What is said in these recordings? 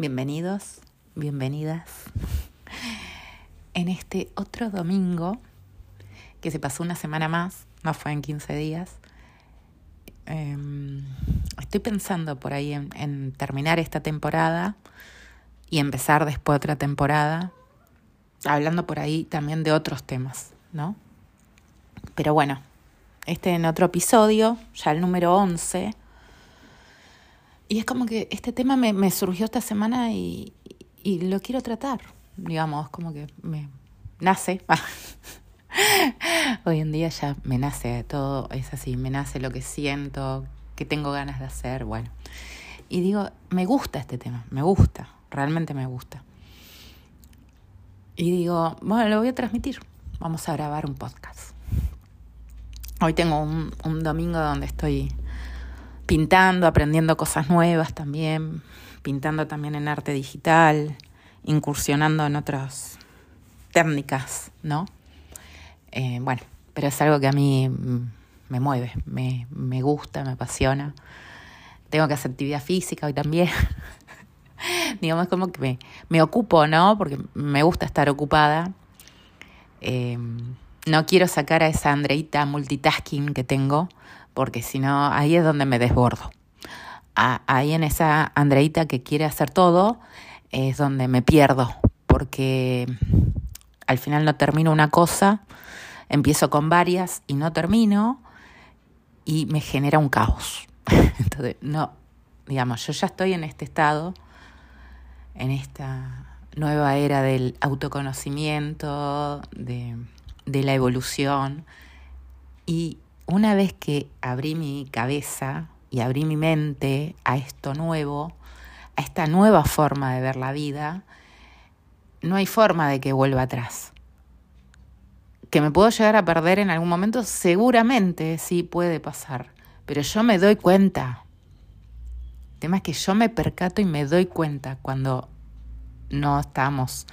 Bienvenidos, bienvenidas. En este otro domingo, que se pasó una semana más, no fue en 15 días, em, estoy pensando por ahí en, en terminar esta temporada y empezar después otra temporada, hablando por ahí también de otros temas, ¿no? Pero bueno, este en otro episodio, ya el número 11, y es como que este tema me, surgió esta semana y, y, lo quiero tratar, digamos, como que me nace. Hoy en día ya me nace todo, es así, me nace lo que siento, que tengo ganas de hacer, bueno. Y digo, me gusta este tema, me gusta, realmente me gusta. Y digo, bueno, lo voy a transmitir, vamos a grabar un podcast. Hoy tengo un domingo donde estoy pintando, aprendiendo cosas nuevas también, pintando también en arte digital, incursionando en otras técnicas, ¿no? Eh, bueno, pero es algo que a mí me mueve, me, me gusta, me apasiona. Tengo que hacer actividad física hoy también. Digamos, como que me, me, ocupo, ¿no? Porque me gusta estar ocupada. Eh, no quiero sacar a esa Andreita multitasking que tengo, porque si no, ahí es donde me desbordo. ahí en esa Andreita que quiere hacer todo, es donde me pierdo, porque al final no termino una cosa, empiezo con varias y no termino, y me genera un caos. Entonces, no, digamos, yo ya estoy en este estado, en esta nueva era del autoconocimiento, de, la evolución, y una vez que abrí mi cabeza y abrí mi mente a esto nuevo, a esta nueva forma de ver la vida, no hay forma de que vuelva atrás. Que me puedo llegar a perder en algún momento, seguramente sí puede pasar, pero yo me doy cuenta. El tema es que yo me percato y me doy cuenta cuando no estamos,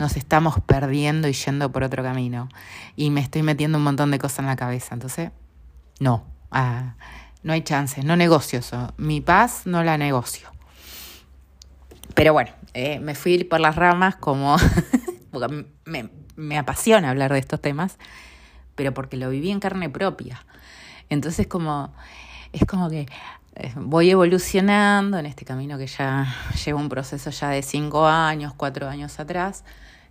nos estamos perdiendo y yendo por otro camino. Y me estoy metiendo un montón de cosas en la cabeza. Entonces, no, ah, no hay chance, no negocio eso. Mi paz no la negocio. Pero bueno, eh, me fui por las ramas como... porque me, me apasiona hablar de estos temas, pero porque lo viví en carne propia. Entonces como... Es como que eh, voy evolucionando en este camino que ya llevo un proceso ya de cinco años, cuatro años atrás.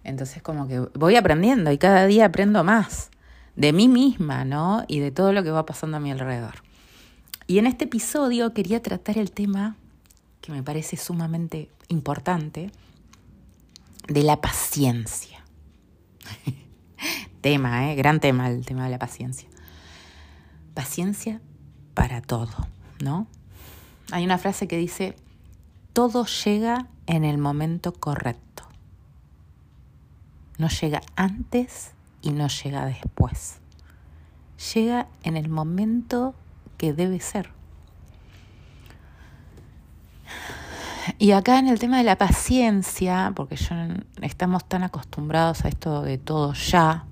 Entonces como que voy aprendiendo y cada día aprendo más de mí misma, ¿no? Y de todo lo que va pasando a mi alrededor. Y en este episodio quería tratar el tema que me parece sumamente importante de la paciencia. tema, ¿eh? Gran tema el tema de la paciencia. Paciencia para todo, ¿no? Hay una frase que dice, todo llega en el momento correcto. No llega antes y no llega después. Llega en el momento que debe ser. Y acá en el tema de la paciencia, porque yo, estamos tan acostumbrados a esto de todo ya,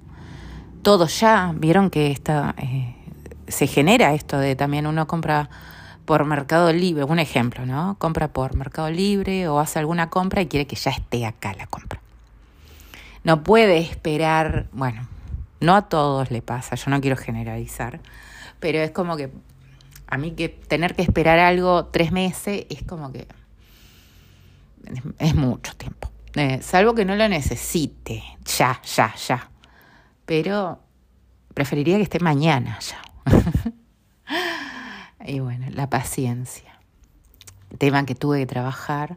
todo ya, vieron que está, eh, se genera esto de también uno compra por Mercado Libre, un ejemplo, ¿no? Compra por Mercado Libre o hace alguna compra y quiere que ya esté acá la compra no puede esperar, bueno, no a todos le pasa, yo no quiero generalizar, pero es como que a mí que tener que esperar algo tres meses es como que es, mucho tiempo. Eh, salvo que no lo necesite, ya, ya, ya. Pero preferiría que esté mañana ya. y bueno, la paciencia. Tema que tuve que trabajar,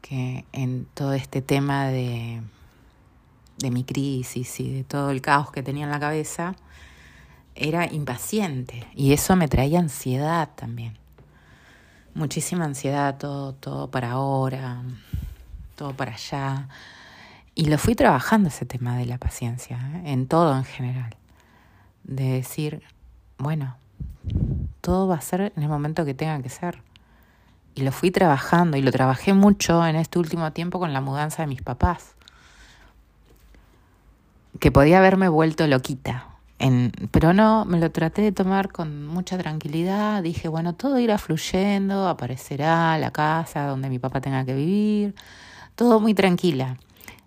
que en todo este tema de de mi crisis y de todo el caos que tenía en la cabeza, era impaciente y eso me traía ansiedad también. Muchísima ansiedad, todo, todo para ahora, todo para allá. Y lo fui trabajando ese tema de la paciencia, ¿eh? en todo en general. De decir, bueno, todo va a ser en el momento que tenga que ser. Y lo fui trabajando y lo trabajé mucho en este último tiempo con la mudanza de mis papás que podía haberme vuelto loquita, pero no, me lo traté de tomar con mucha tranquilidad. Dije, bueno, todo irá fluyendo, aparecerá la casa donde mi papá tenga que vivir, todo muy tranquila.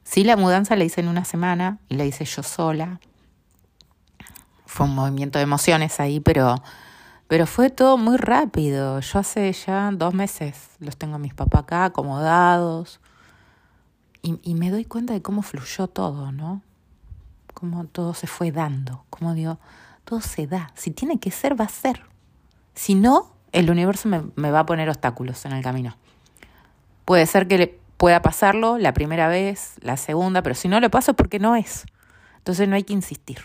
Sí, la mudanza la hice en una semana y la hice yo sola. Fue un movimiento de emociones ahí, pero, pero fue todo muy rápido. Yo hace ya dos meses los tengo a mis papás acá acomodados y me doy cuenta de cómo fluyó todo, ¿no? Cómo todo se fue dando, como digo, todo se da. Si tiene que ser, va a ser. Si no, el universo me, va a poner obstáculos en el camino. Puede ser que pueda pasarlo la primera vez, la segunda, pero si no lo paso es porque no es. Entonces no hay que insistir.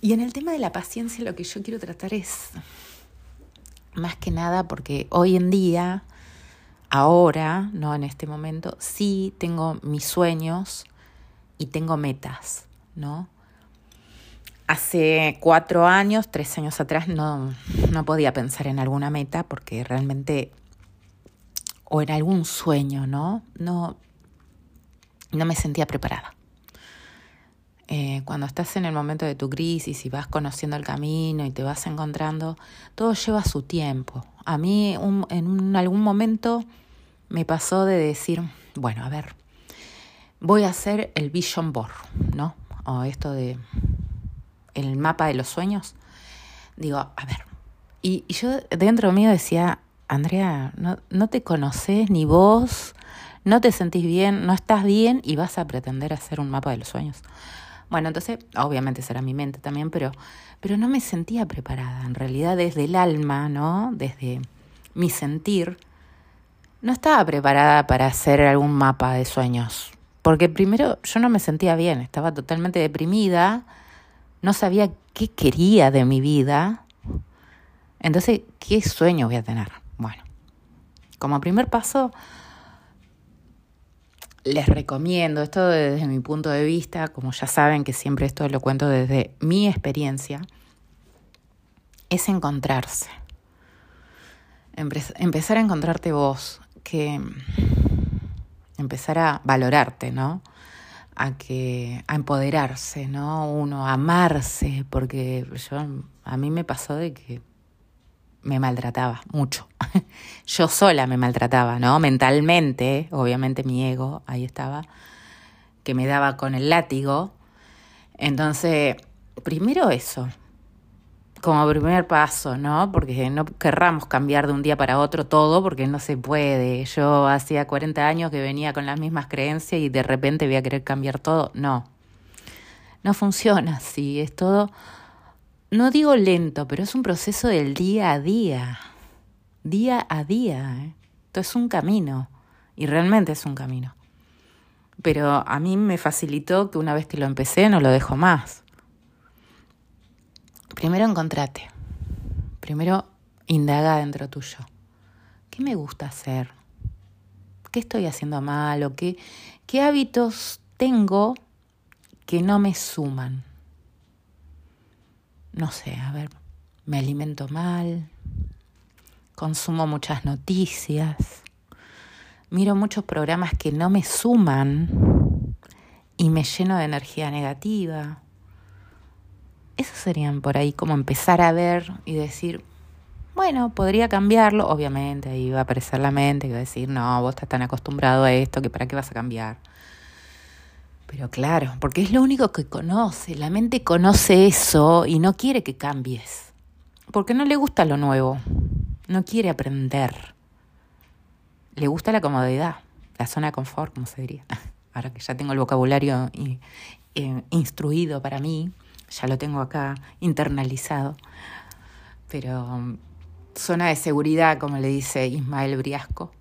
Y en el tema de la paciencia lo que yo quiero tratar es, más que nada, porque hoy en día, ahora, no en este momento, sí tengo mis sueños, y tengo metas, ¿no? Hace cuatro años, tres años atrás, no, no podía pensar en alguna meta porque realmente, o en algún sueño, ¿no? No, no me sentía preparada. Eh, cuando estás en el momento de tu crisis y vas conociendo el camino y te vas encontrando, todo lleva su tiempo. A mí en algún momento me pasó de decir, bueno, a ver, voy a hacer el vision board, ¿no? O esto de el mapa de los sueños. Digo, a ver. Y, yo dentro mío decía, Andrea, no, no te conoces ni vos, no te sentís bien, no estás bien y vas a pretender hacer un mapa de los sueños. Bueno, entonces, obviamente será mi mente también, pero, pero no me sentía preparada. En realidad, desde el alma, ¿no? Desde mi sentir, no estaba preparada para hacer algún mapa de sueños. Porque primero yo no me sentía bien, estaba totalmente deprimida, no sabía qué quería de mi vida. Entonces, ¿qué sueño voy a tener? Bueno, como primer paso, les recomiendo, esto desde mi punto de vista, como ya saben que siempre esto lo cuento desde mi experiencia, es encontrarse. Empezar a encontrarte vos, que empezar a valorarte, ¿no? A que a empoderarse, ¿no? Uno a amarse, porque yo a mí me pasó de que me maltrataba mucho. yo sola me maltrataba, ¿no? Mentalmente, obviamente mi ego ahí estaba que me daba con el látigo. Entonces, primero eso, como primer paso, ¿no? Porque no querramos cambiar de un día para otro todo, porque no se puede. Yo hacía 40 años que venía con las mismas creencias y de repente voy a querer cambiar todo. No, no funciona así. Es todo, no digo lento, pero es un proceso del día a día. Día a día. ¿eh? Esto es un camino. Y realmente es un camino. Pero a mí me facilitó que una vez que lo empecé no lo dejo más Primero encontrate. Primero indaga dentro tuyo. ¿Qué me gusta hacer? ¿Qué estoy haciendo mal? ¿O qué, qué hábitos tengo que no me suman? No sé, a ver, me alimento mal, consumo muchas noticias, miro muchos programas que no me suman y me lleno de energía negativa esos serían por ahí como empezar a ver y decir, bueno, podría cambiarlo. Obviamente ahí va a aparecer la mente que va a decir, no, vos estás tan acostumbrado a esto que para qué vas a cambiar. Pero claro, porque es lo único que conoce. La mente conoce eso y no quiere que cambies. Porque no le gusta lo nuevo. No quiere aprender. Le gusta la comodidad, la zona de confort, como se diría. Ahora que ya tengo el vocabulario eh, instruido para mí, ya lo tengo acá internalizado. Pero um, zona de seguridad, como le dice Ismael Briasco,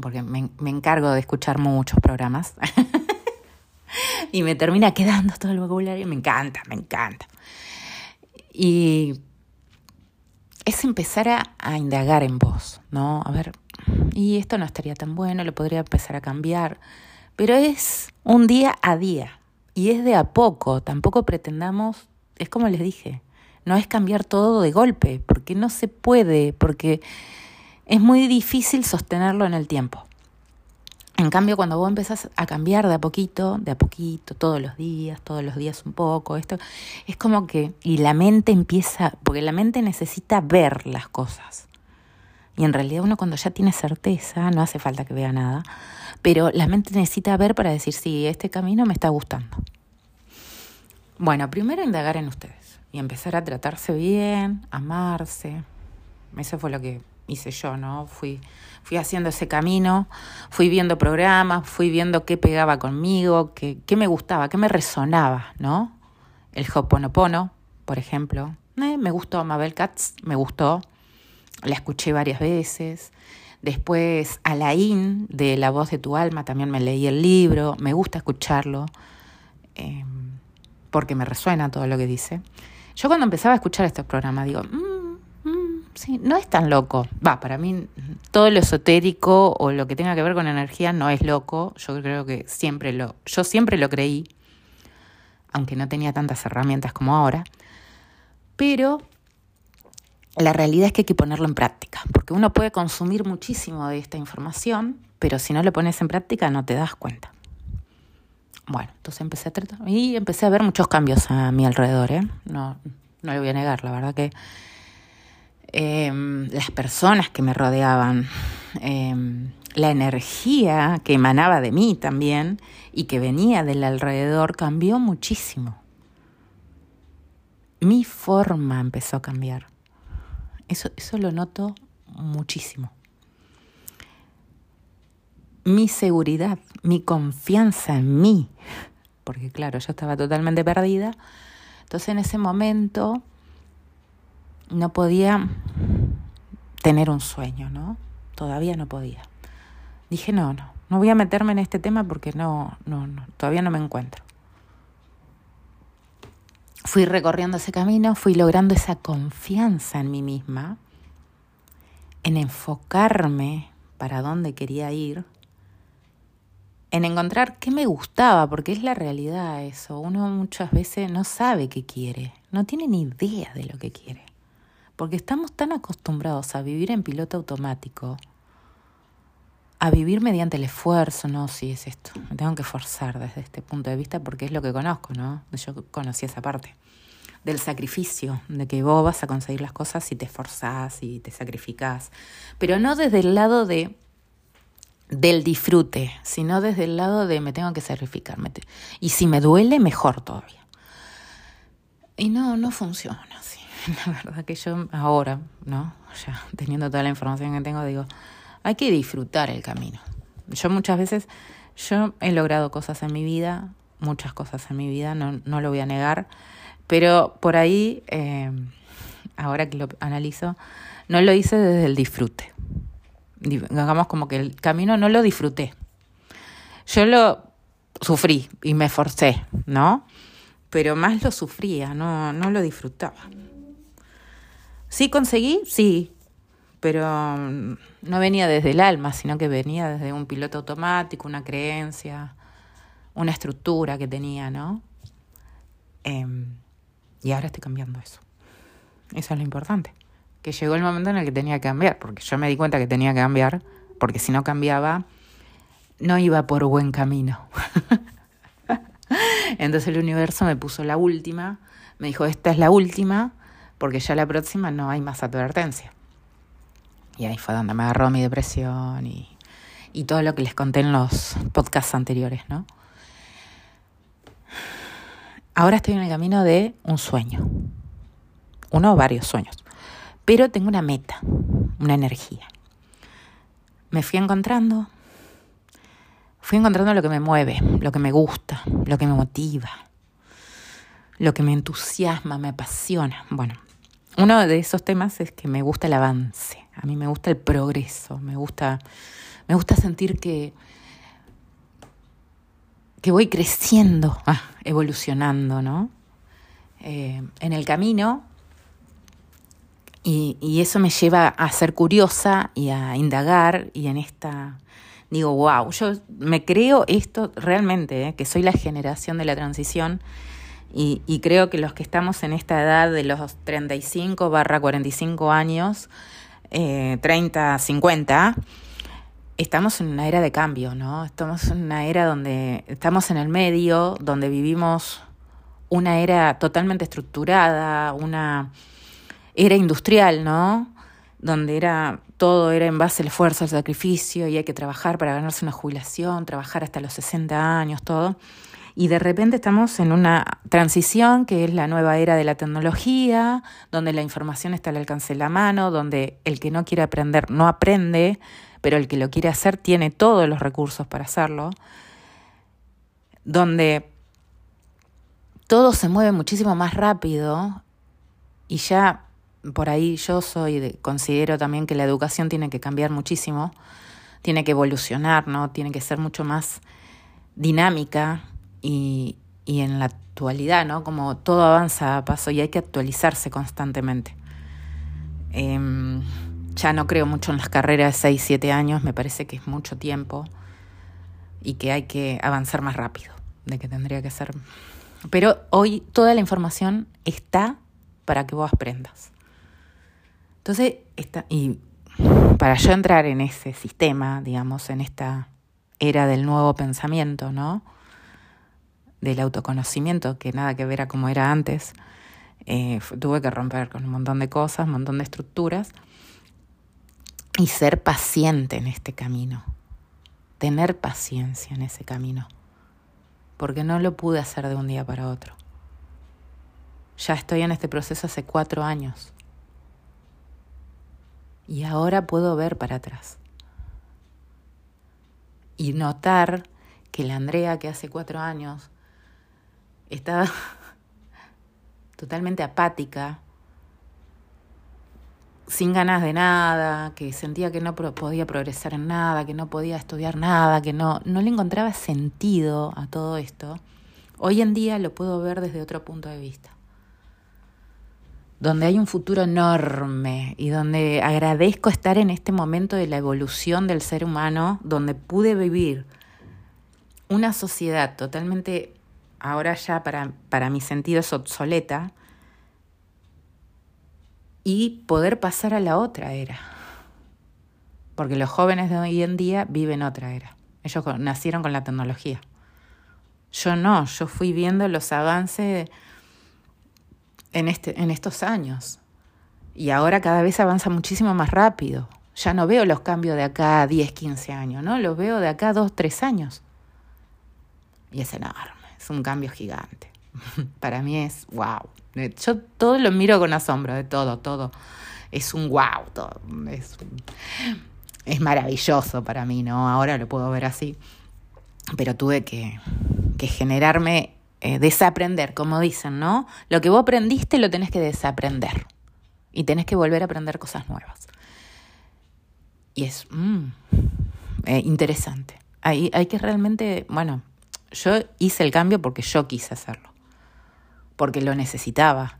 porque me, me encargo de escuchar muchos programas y me termina quedando todo el vocabulario, me encanta, me encanta. Y es empezar a, a, indagar en vos, ¿no? A ver, y esto no estaría tan bueno, lo podría empezar a cambiar, pero es un día a día. Y es de a poco, tampoco pretendamos, es como les dije, no es cambiar todo de golpe, porque no se puede, porque es muy difícil sostenerlo en el tiempo. En cambio, cuando vos empezás a cambiar de a poquito, de a poquito, todos los días, todos los días un poco, esto, es como que, y la mente empieza, porque la mente necesita ver las cosas. Y en realidad uno cuando ya tiene certeza, no hace falta que vea nada, pero la mente necesita ver para decir, sí, este camino me está gustando. Bueno, primero indagar en ustedes y empezar a tratarse bien, amarse. Eso fue lo que hice yo, ¿no? Fui, fui haciendo ese camino, fui viendo programas, fui viendo qué pegaba conmigo, qué, qué me gustaba, qué me resonaba, ¿no? El Hoponopono, por ejemplo. Eh, me gustó Mabel Katz, me gustó. La escuché varias veces. Después Alain, de La voz de tu alma, también me leí el libro. Me gusta escucharlo eh, porque me resuena todo lo que dice. Yo cuando empezaba a escuchar estos programas digo, mm, sí, no es tan loco. Va, para mí todo lo esotérico o lo que tenga que ver con energía no es loco. Yo creo que siempre lo, yo siempre lo creí, aunque no tenía tantas herramientas como ahora. Pero la realidad es que hay que ponerlo en práctica, porque uno puede consumir muchísimo de esta información, pero si no lo pones en práctica no te das cuenta. Bueno, entonces empecé a tratar y empecé a ver muchos cambios a mi alrededor, ¿eh? No, no lo voy a negar, la verdad que Em, las personas que me rodeaban, em, la energía que emanaba de mí también y que venía del alrededor cambió muchísimo. Mi forma empezó a cambiar. Eso, eso lo noto muchísimo. Mi seguridad, mi confianza en mí, porque claro, yo estaba totalmente perdida. Entonces en ese momento no podía tener un sueño, ¿no? Todavía no podía. Dije, no, no, no voy a meterme en este tema porque no, no, no, todavía no me encuentro. Fui recorriendo ese camino, fui logrando esa confianza en mí misma, en enfocarme para dónde quería ir, en encontrar qué me gustaba, porque es la realidad eso. Uno muchas veces no sabe qué quiere, no tiene ni idea de lo que quiere porque estamos tan acostumbrados a vivir en piloto automático, a vivir mediante el esfuerzo, no, sí es esto, me tengo que forzar desde este punto de vista porque es lo que conozco, ¿no? Yo conocí esa parte del sacrificio, de que vos vas a conseguir las cosas si te esforzás y te sacrificás, pero no desde el lado de del disfrute, sino desde el lado de me tengo que sacrificar. Y si me duele, mejor todavía. Y no, no funciona así. la verdad que yo ahora, ¿no? Ya teniendo toda la información que tengo, digo, hay que disfrutar el camino. Yo muchas veces, yo he logrado cosas en mi vida, muchas cosas en mi vida, no, no lo voy a negar, pero por ahí, eh, ahora que lo analizo, no lo hice desde el disfrute. Digamos como que el camino no lo disfruté. Yo lo sufrí y me forcé, ¿no? Pero más lo sufría, no, no lo disfrutaba. Sí conseguí, sí, pero mm, no venía desde el alma, sino que venía desde un piloto automático, una creencia, una estructura que tenía, ¿no? Em, y ahora estoy cambiando eso. Eso es lo importante. Que llegó el momento en el que tenía que cambiar, porque yo me di cuenta que tenía que cambiar, porque si no cambiaba, no iba por buen camino. Entonces el universo me puso la última, me dijo, esta es la última, porque ya la próxima no hay más advertencia. Y ahí fue donde me agarró mi depresión y, y todo lo que les conté en los podcasts anteriores, ¿no? Ahora estoy en el camino de un sueño, uno o varios sueños, pero tengo una meta, una energía. Me fui encontrando, fui encontrando lo que me mueve, lo que me gusta, lo que me motiva, lo que me entusiasma, me apasiona. Bueno, uno de esos temas es que me gusta el avance, a mí me gusta el progreso, me gusta, me gusta sentir que, que voy creciendo, ah, evolucionando, ¿no? Eh, en el camino y, y, eso me lleva a ser curiosa y a indagar y en esta digo, wow, yo me creo esto realmente, eh, que soy la generación de la transición y, creo que los que estamos en esta edad de los 35 barra 45 años, eh, 30, 50, estamos en una era de cambio, ¿no? Estamos en una era donde estamos en el medio, donde vivimos una era totalmente estructurada, una era industrial, ¿no? Donde era todo era en base al esfuerzo, al sacrificio y hay que trabajar para ganarse una jubilación, trabajar hasta los 60 años, todo. Y de repente estamos en una transición que es la nueva era de la tecnología, donde la información está al alcance de la mano, donde el que no quiere aprender no aprende, pero el que lo quiere hacer tiene todos los recursos para hacerlo, donde todo se mueve muchísimo más rápido y ya por ahí yo soy de, considero también que la educación tiene que cambiar muchísimo, tiene que evolucionar, ¿no? Tiene que ser mucho más dinámica y, y en la actualidad, ¿no? Como todo avanza a paso y hay que actualizarse constantemente. Eh, ya no creo mucho en las carreras de 6, 7 años, me parece que es mucho tiempo y que hay que avanzar más rápido de que tendría que ser. Pero hoy toda la información está para que vos aprendas. Entonces, está, y para yo entrar en ese sistema, digamos, en esta era del nuevo pensamiento, ¿no? Del autoconocimiento, que nada que ver a como era antes, eh, tuve que romper con un montón de cosas, un montón de estructuras. Y ser paciente en este camino, tener paciencia en ese camino, porque no lo pude hacer de un día para otro. Ya estoy en este proceso hace cuatro años. Y ahora puedo ver para atrás. Y notar que la Andrea que hace cuatro años estaba totalmente apática, sin ganas de nada, que sentía que no podía progresar en nada, que no podía estudiar nada, que no, no le encontraba sentido a todo esto, hoy en día lo puedo ver desde otro punto de vista. Donde hay un futuro enorme y donde agradezco estar en este momento de la evolución del ser humano, donde pude vivir una sociedad totalmente, ahora ya para, para mi sentido es obsoleta, y poder pasar a la otra era. Porque los jóvenes de hoy en día viven otra era. Ellos nacieron con la tecnología. Yo no, yo fui viendo los avances en, este, en estos años. Y ahora cada vez avanza muchísimo más rápido. Ya no veo los cambios de acá a 10, 15 años, ¿no? Los veo de acá a 2, 3 años. Y es enorme, es un cambio gigante. Para mí es wow. Yo todo lo miro con asombro, de todo, todo. Es un wow, todo. Es, es maravilloso para mí, ¿no? Ahora lo puedo ver así. Pero tuve que, que generarme, eh, desaprender, como dicen, ¿no? Lo que vos aprendiste lo tenés que desaprender. Y tenés que volver a aprender cosas nuevas. Y es mm, eh, interesante. Hay, hay que realmente, bueno, yo hice el cambio porque yo quise hacerlo porque lo necesitaba,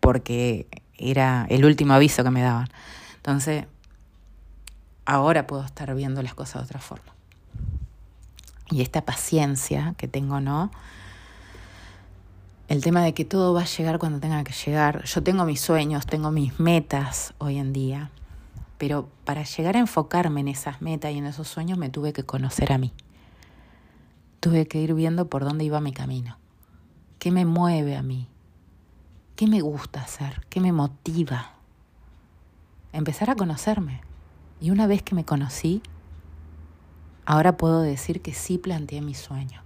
porque era el último aviso que me daban. Entonces, ahora puedo estar viendo las cosas de otra forma. Y esta paciencia que tengo, ¿no? El tema de que todo va a llegar cuando tenga que llegar. Yo tengo mis sueños, tengo mis metas hoy en día, pero para llegar a enfocarme en esas metas y en esos sueños me tuve que conocer a mí. Tuve que ir viendo por dónde iba mi camino. ¿Qué me mueve a mí? ¿Qué me gusta hacer? ¿Qué me motiva? Empezar a conocerme. Y una vez que me conocí, ahora puedo decir que sí planteé mi sueño,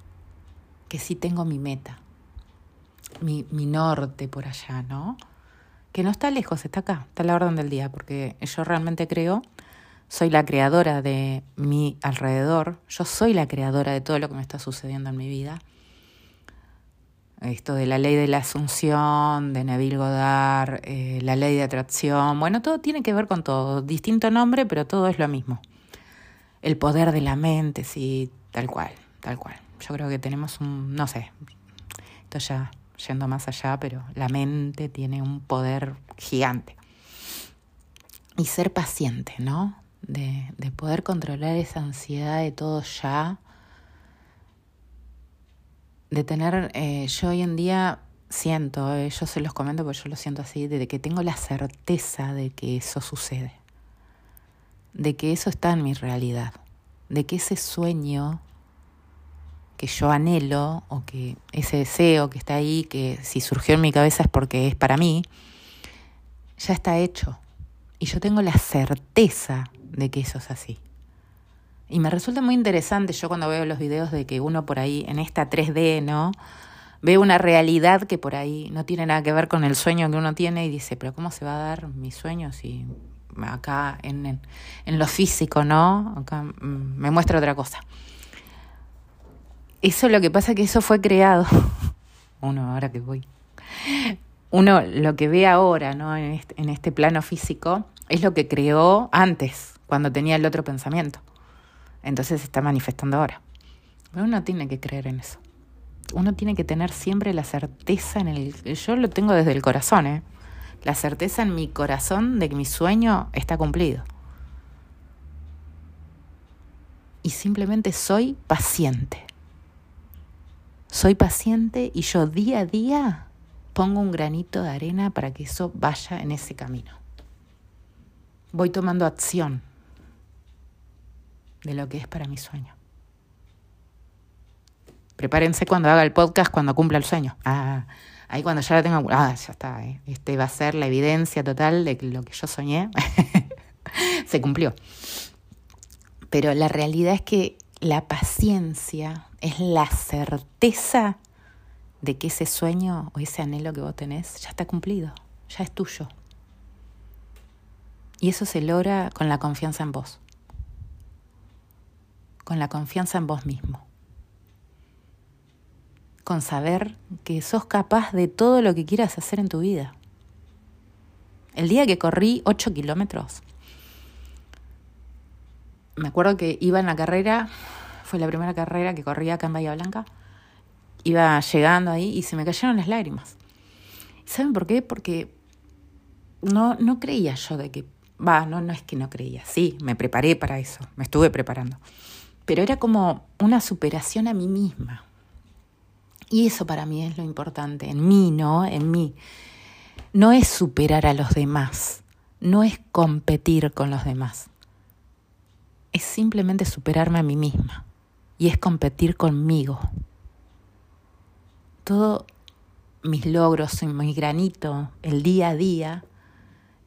que sí tengo mi meta, mi, mi norte por allá, ¿no? Que no está lejos, está acá, está a la orden del día, porque yo realmente creo, soy la creadora de mi alrededor, yo soy la creadora de todo lo que me está sucediendo en mi vida esto de la ley de la asunción, de Neville Goddard, eh, la ley de atracción, bueno, todo tiene que ver con todo, distinto nombre, pero todo es lo mismo. El poder de la mente, sí, tal cual, tal cual. Yo creo que tenemos un, no sé, esto ya yendo más allá, pero la mente tiene un poder gigante. Y ser paciente, ¿no? De, de poder controlar esa ansiedad de todo ya de tener, eh, yo hoy en día siento, eh, yo se los comento porque yo lo siento así, de que tengo la certeza de que eso sucede, de que eso está en mi realidad, de que ese sueño que yo anhelo o que ese deseo que está ahí, que si surgió en mi cabeza es porque es para mí, ya está hecho. Y yo tengo la certeza de que eso es así. Y me resulta muy interesante yo cuando veo los videos de que uno por ahí en esta 3D, ¿no? Ve una realidad que por ahí no tiene nada que ver con el sueño que uno tiene y dice, pero ¿cómo se va a dar mi sueño si acá en, en, lo físico, ¿no? Acá mm, me muestra otra cosa. Eso lo que pasa es que eso fue creado. Uno, ahora que voy. Uno lo que ve ahora, ¿no? En este, en este plano físico, es lo que creó antes, cuando tenía el otro pensamiento. Entonces se está manifestando ahora. Pero uno tiene que creer en eso. Uno tiene que tener siempre la certeza en el... Yo lo tengo desde el corazón, ¿eh? La certeza en mi corazón de que mi sueño está cumplido. Y simplemente soy paciente. Soy paciente y yo día a día pongo un granito de arena para que eso vaya en ese camino. Voy tomando acción de lo que es para mi sueño. Prepárense cuando haga el podcast, cuando cumpla el sueño. Ah, ahí cuando ya la tengo, ah, ya está. Eh. Este va a ser la evidencia total de que lo que yo soñé se cumplió. Pero la realidad es que la paciencia es la certeza de que ese sueño o ese anhelo que vos tenés ya está cumplido, ya es tuyo. Y eso se logra con la confianza en vos con la confianza en vos mismo, con saber que sos capaz de todo lo que quieras hacer en tu vida. El día que corrí 8 kilómetros, me acuerdo que iba en la carrera, fue la primera carrera que corría acá en Bahía Blanca, iba llegando ahí y se me cayeron las lágrimas. ¿Saben por qué? Porque no, no creía yo de que, va, no, no es que no creía, sí, me preparé para eso, me estuve preparando pero era como una superación a mí misma. Y eso para mí es lo importante, en mí, ¿no? En mí. No es superar a los demás, no es competir con los demás. Es simplemente superarme a mí misma y es competir conmigo. Todos mis logros, mi granito, el día a día,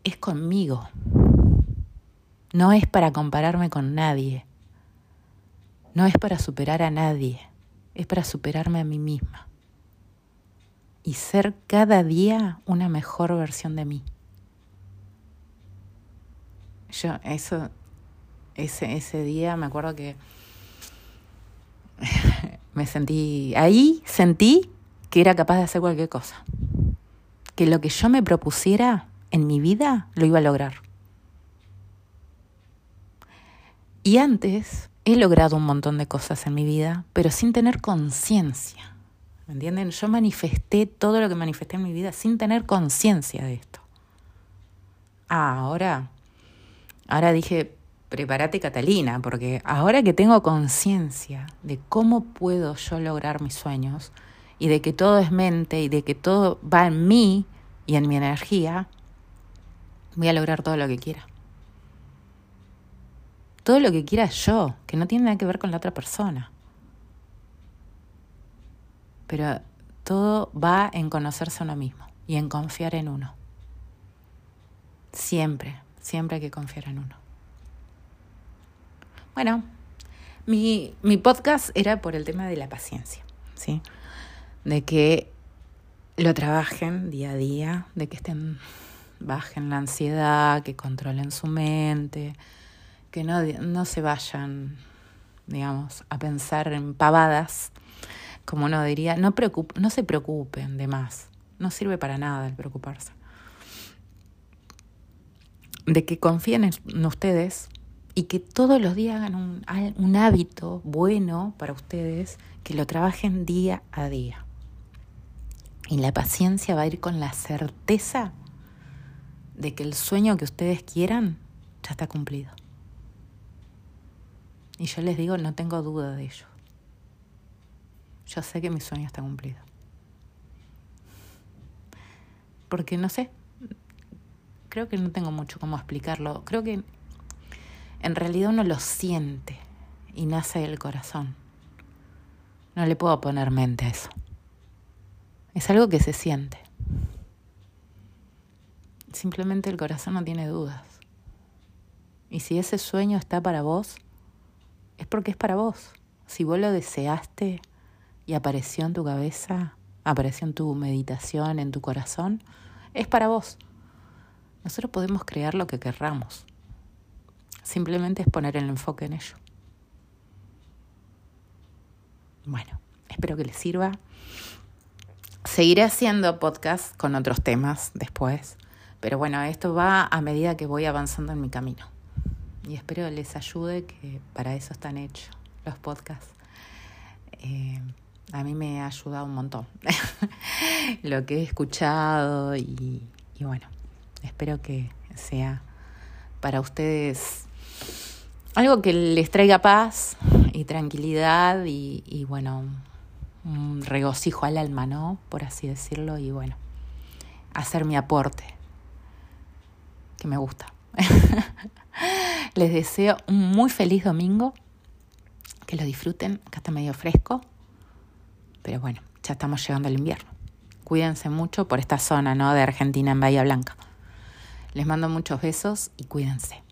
es conmigo. No es para compararme con nadie. No es para superar a nadie, es para superarme a mí misma y ser cada día una mejor versión de mí. Yo, eso, ese, ese día me acuerdo que me sentí, ahí sentí que era capaz de hacer cualquier cosa. Que lo que yo me propusiera en mi vida lo iba a lograr. Y antes he logrado un montón de cosas en mi vida, pero sin tener conciencia. ¿Me entienden? Yo manifesté todo lo que manifesté en mi vida sin tener conciencia de esto. Ah, ahora, ahora dije, prepárate Catalina, porque ahora que tengo conciencia de cómo puedo yo lograr mis sueños y de que todo es mente y de que todo va en mí y en mi energía, voy a lograr todo lo que quiera todo lo que quiera yo, que no tiene nada que ver con la otra persona. Pero todo va en conocerse a uno mismo y en confiar en uno. Siempre, siempre hay que confiar en uno. Bueno, mi, mi podcast era por el tema de la paciencia, ¿sí? De que lo trabajen día a día, de que estén, bajen la ansiedad, que controlen su mente, que no, no se vayan, digamos, a pensar en pavadas, como uno diría, no, no se preocupen de más, no sirve para nada el preocuparse. De que confíen en ustedes y que todos los días hagan un, un hábito bueno para ustedes, que lo trabajen día a día. Y la paciencia va a ir con la certeza de que el sueño que ustedes quieran ya está cumplido. Y yo les digo, no tengo duda de ello. Yo sé que mi sueño está cumplido. Porque no sé, creo que no tengo mucho cómo explicarlo. Creo que en realidad uno lo siente y nace del corazón. No le puedo poner mente a eso. Es algo que se siente. Simplemente el corazón no tiene dudas. Y si ese sueño está para vos, es porque es para vos. Si vos lo deseaste y apareció en tu cabeza, apareció en tu meditación, en tu corazón, es para vos. Nosotros podemos crear lo que querramos. Simplemente es poner el enfoque en ello. Bueno, espero que les sirva. Seguiré haciendo podcast con otros temas después, pero bueno, esto va a medida que voy avanzando en mi camino. Y espero les ayude, que para eso están hechos los podcasts. Eh, a mí me ha ayudado un montón lo que he escuchado y, bueno, espero que sea para ustedes algo que les traiga paz y tranquilidad y, y bueno, un regocijo al alma, ¿no? Por así decirlo, y bueno, hacer mi aporte, que me gusta. Les deseo un muy feliz domingo, que lo disfruten, acá está medio fresco, pero bueno, ya estamos llegando al invierno. Cuídense mucho por esta zona, ¿no? De Argentina en Bahía Blanca. Les mando muchos besos y cuídense.